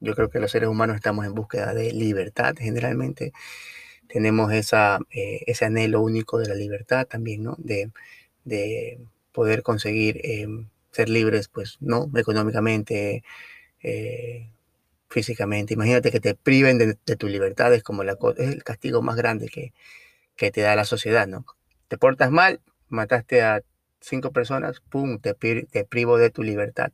Yo creo que los seres humanos estamos en búsqueda de libertad generalmente. Tenemos esa, eh, ese anhelo único de la libertad también, ¿no? De, poder conseguir em, ser libres, pues, ¿no? Económicamente, eh, físicamente. Imagínate que te priven de, tu libertad, es como la, es el castigo más grande que, que te da la sociedad, ¿no? Te portas mal, mataste a cinco personas, ¡pum!, te, te privo de tu libertad.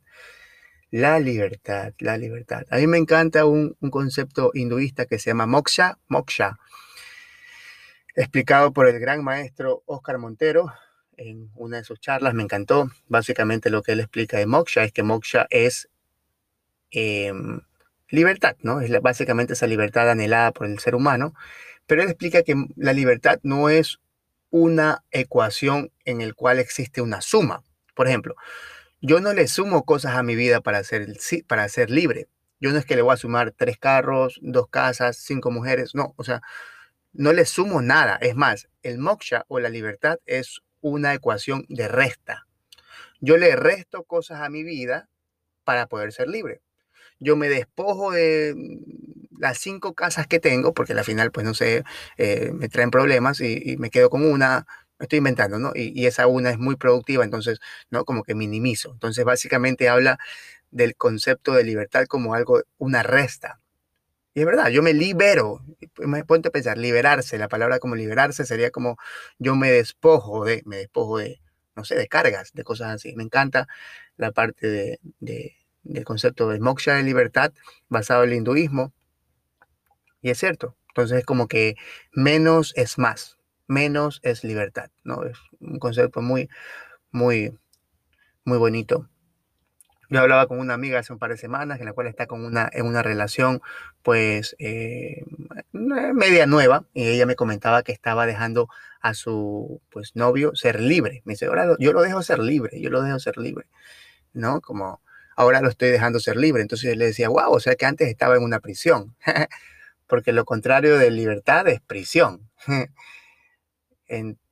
La libertad, la libertad. A mí me encanta un, concepto hinduista que se llama moksha, moksha, explicado por el gran maestro Oscar Montero en una de sus charlas, me encantó. Básicamente lo que él explica de moksha es que moksha es em, libertad, ¿no? Es básicamente esa libertad anhelada por el ser humano, pero él explica que la libertad no es una ecuación en el cual existe una suma. Por ejemplo, yo no le sumo cosas a mi vida para ser, para ser libre. Yo no es que le voy a sumar tres carros, dos casas, cinco mujeres, no, o sea, no le sumo nada. Es más, el moksha o la libertad es una ecuación de resta. Yo le resto cosas a mi vida para poder ser libre. Yo me despojo de las cinco casas que tengo, porque al final, pues no sé, eh, me traen problemas y, me quedo con una, estoy inventando, ¿no? Y, esa una es muy productiva, entonces, ¿no? Como que minimizo. Entonces, básicamente habla del concepto de libertad como algo, una resta. Y es verdad, yo me libero. Me ponte a pensar, liberarse, la palabra como liberarse sería como yo me despojo de, me despojo de, no sé, de cargas, de cosas así. Me encanta la parte de, del concepto de moksha de libertad basado en el hinduismo, y es cierto. Entonces es como que menos es más, menos es libertad, ¿no? Es un concepto muy, muy, muy bonito. Yo hablaba con una amiga hace un par de semanas en la cual está con una, en una relación pues eh, media nueva y ella me comentaba que estaba dejando a su pues novio ser libre. Me dice, ahora yo lo dejo ser libre, yo lo dejo ser libre, ¿no? Como ahora lo estoy dejando ser libre. Entonces yo le decía, wow, o sea que antes estaba en una prisión. porque lo contrario de libertad es prisión.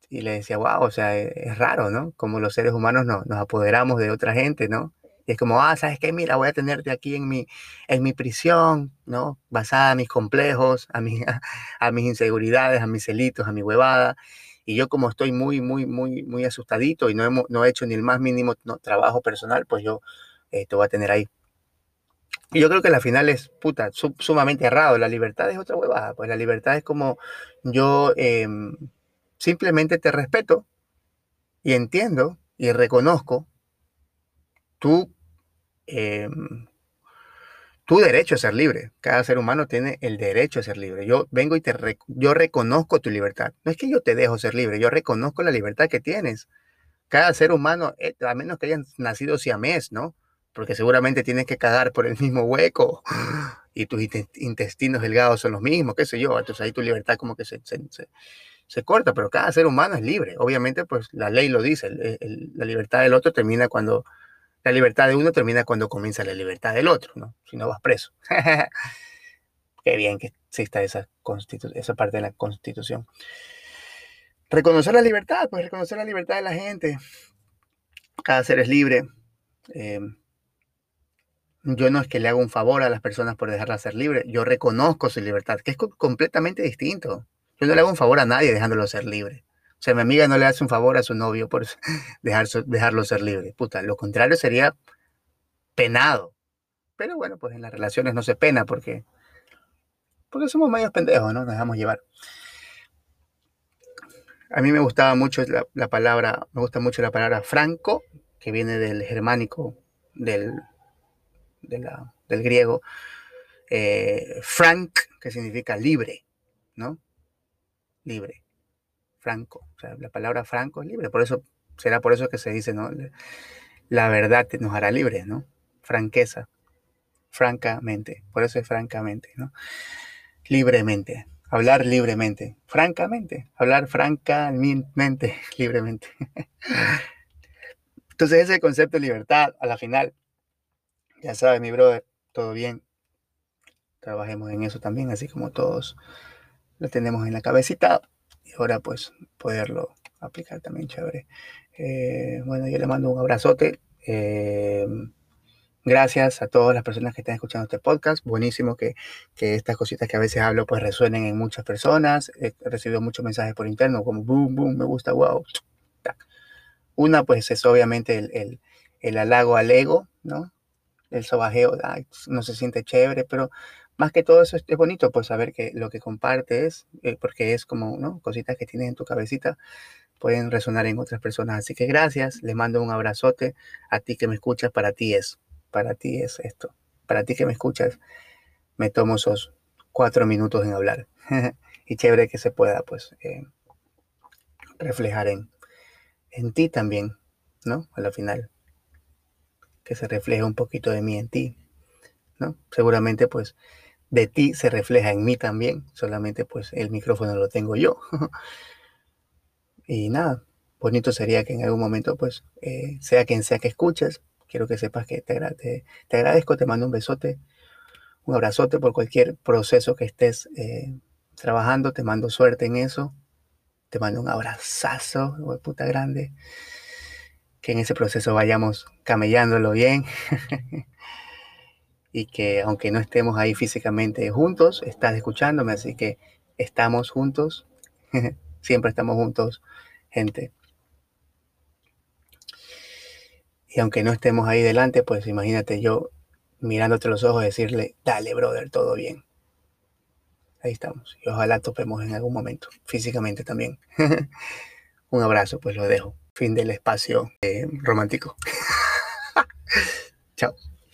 y le decía, wow, o sea, e, es, raro, ¿no? Como los seres humanos nos apoderamos de otra gente, ¿no? Y es como, ah, ¿sabes qué? Mira, voy a tenerte aquí en mi, en mi prisión, ¿no? Basada en mis complejos, a, mi, a, mis inseguridades, a mis celitos, a mi huevada. Y yo como estoy muy, muy, muy, muy asustadito y no, hemos, no he hecho ni el más mínimo trabajo personal, pues yo eh, te voy a tener ahí. Y yo creo que la final es, puta, sumamente errado. La libertad es otra huevada. Pues la libertad es como yo em, simplemente te respeto y entiendo y reconozco tu, em, tu derecho a ser libre. Cada ser humano tiene el derecho a ser libre. Yo vengo y te yo reconozco tu libertad. No es que yo te dejo ser libre, yo reconozco la libertad que tienes. Cada ser humano, eh, a menos que hayan nacido siamés, ¿no? porque seguramente tienes que cagar por el mismo hueco y tus intestinos delgados son los mismos, qué sé yo, entonces ahí tu libertad como que se, se, corta, pero cada ser humano es libre. Obviamente, pues la ley lo dice, la libertad del otro termina cuando, la libertad de uno termina cuando comienza la libertad del otro, ¿no? Si no vas preso. qué bien que exista esa, esa parte de la constitución. Reconocer la libertad, pues reconocer la libertad de la gente. Cada ser es libre. Eh, yo no es que le haga un favor a las personas por dejarla ser libre, yo reconozco su libertad, que es completamente distinto. Yo no le hago un favor a nadie dejándolo ser libre. O sea, mi amiga no le hace un favor a su novio por dejar, dejarlo ser libre. Puta, lo contrario sería penado. Pero bueno, pues en las relaciones no se pena porque, porque somos medios pendejos, ¿no? Nos dejamos llevar. A mí me gustaba mucho la, la palabra, me gusta mucho la palabra franco, que viene del germánico, del del griego, eh, frank, que significa libre, ¿no? Libre, franco. O sea, la palabra franco es libre, por eso será por eso que se dice, ¿no? La verdad nos hará libres, ¿no? Franqueza. francamente. Por eso es francamente, ¿no? Libremente. Hablar libremente. Francamente. Hablar francamente, libremente. Entonces ese concepto de libertad, a la final, ya sabes, mi brother, todo bien. Trabajemos en eso también, así como todos lo tenemos en la cabecita. Y ahora pues poderlo aplicar también, chévere. Eh, bueno, yo le mando un abrazote. Eh, Gracias a todas las personas que están escuchando este podcast. Buenísimo que, estas cositas que a veces hablo pues resuenen en muchas personas. He recibido muchos mensajes por interno como boom, boom, me gusta, wow. Una pues es obviamente el, el, halago al ego, ¿no? El sobajeo, no se siente chévere, pero más que todo eso es, bonito pues saber que lo que compartes, eh, porque es como, ¿no? Cositas que tienes en tu cabecita pueden resonar en otras personas. Así que gracias, les mando un abrazote a ti que me escuchas, para ti es para ti es esto. Para ti que me escuchas, me tomo esos cuatro minutos en hablar. y chévere que se pueda, pues, eh, reflejar en, en ti también, ¿no? A la final. Que se refleje un poquito de mí en ti, ¿no? Seguramente, pues, de ti se refleja en mí también. Solamente, pues, el micrófono lo tengo yo. y nada, bonito sería que en algún momento, pues, eh, sea quien sea que escuches, quiero que sepas que te, te, agradezco, te mando un besote, un abrazote por cualquier proceso que estés eh, trabajando, te mando suerte en eso, te mando un abrazazo, de puta grande, que en ese proceso vayamos camellándolo bien. y que aunque no estemos ahí físicamente juntos, estás escuchándome, así que estamos juntos, siempre estamos juntos, gente. Y aunque no estemos ahí delante, pues imagínate yo mirándote los ojos decirle, dale, brother, todo bien. Ahí estamos. Y ojalá topemos en algún momento, físicamente también. Un abrazo, pues lo dejo. Fin del espacio eh, romántico. Chao.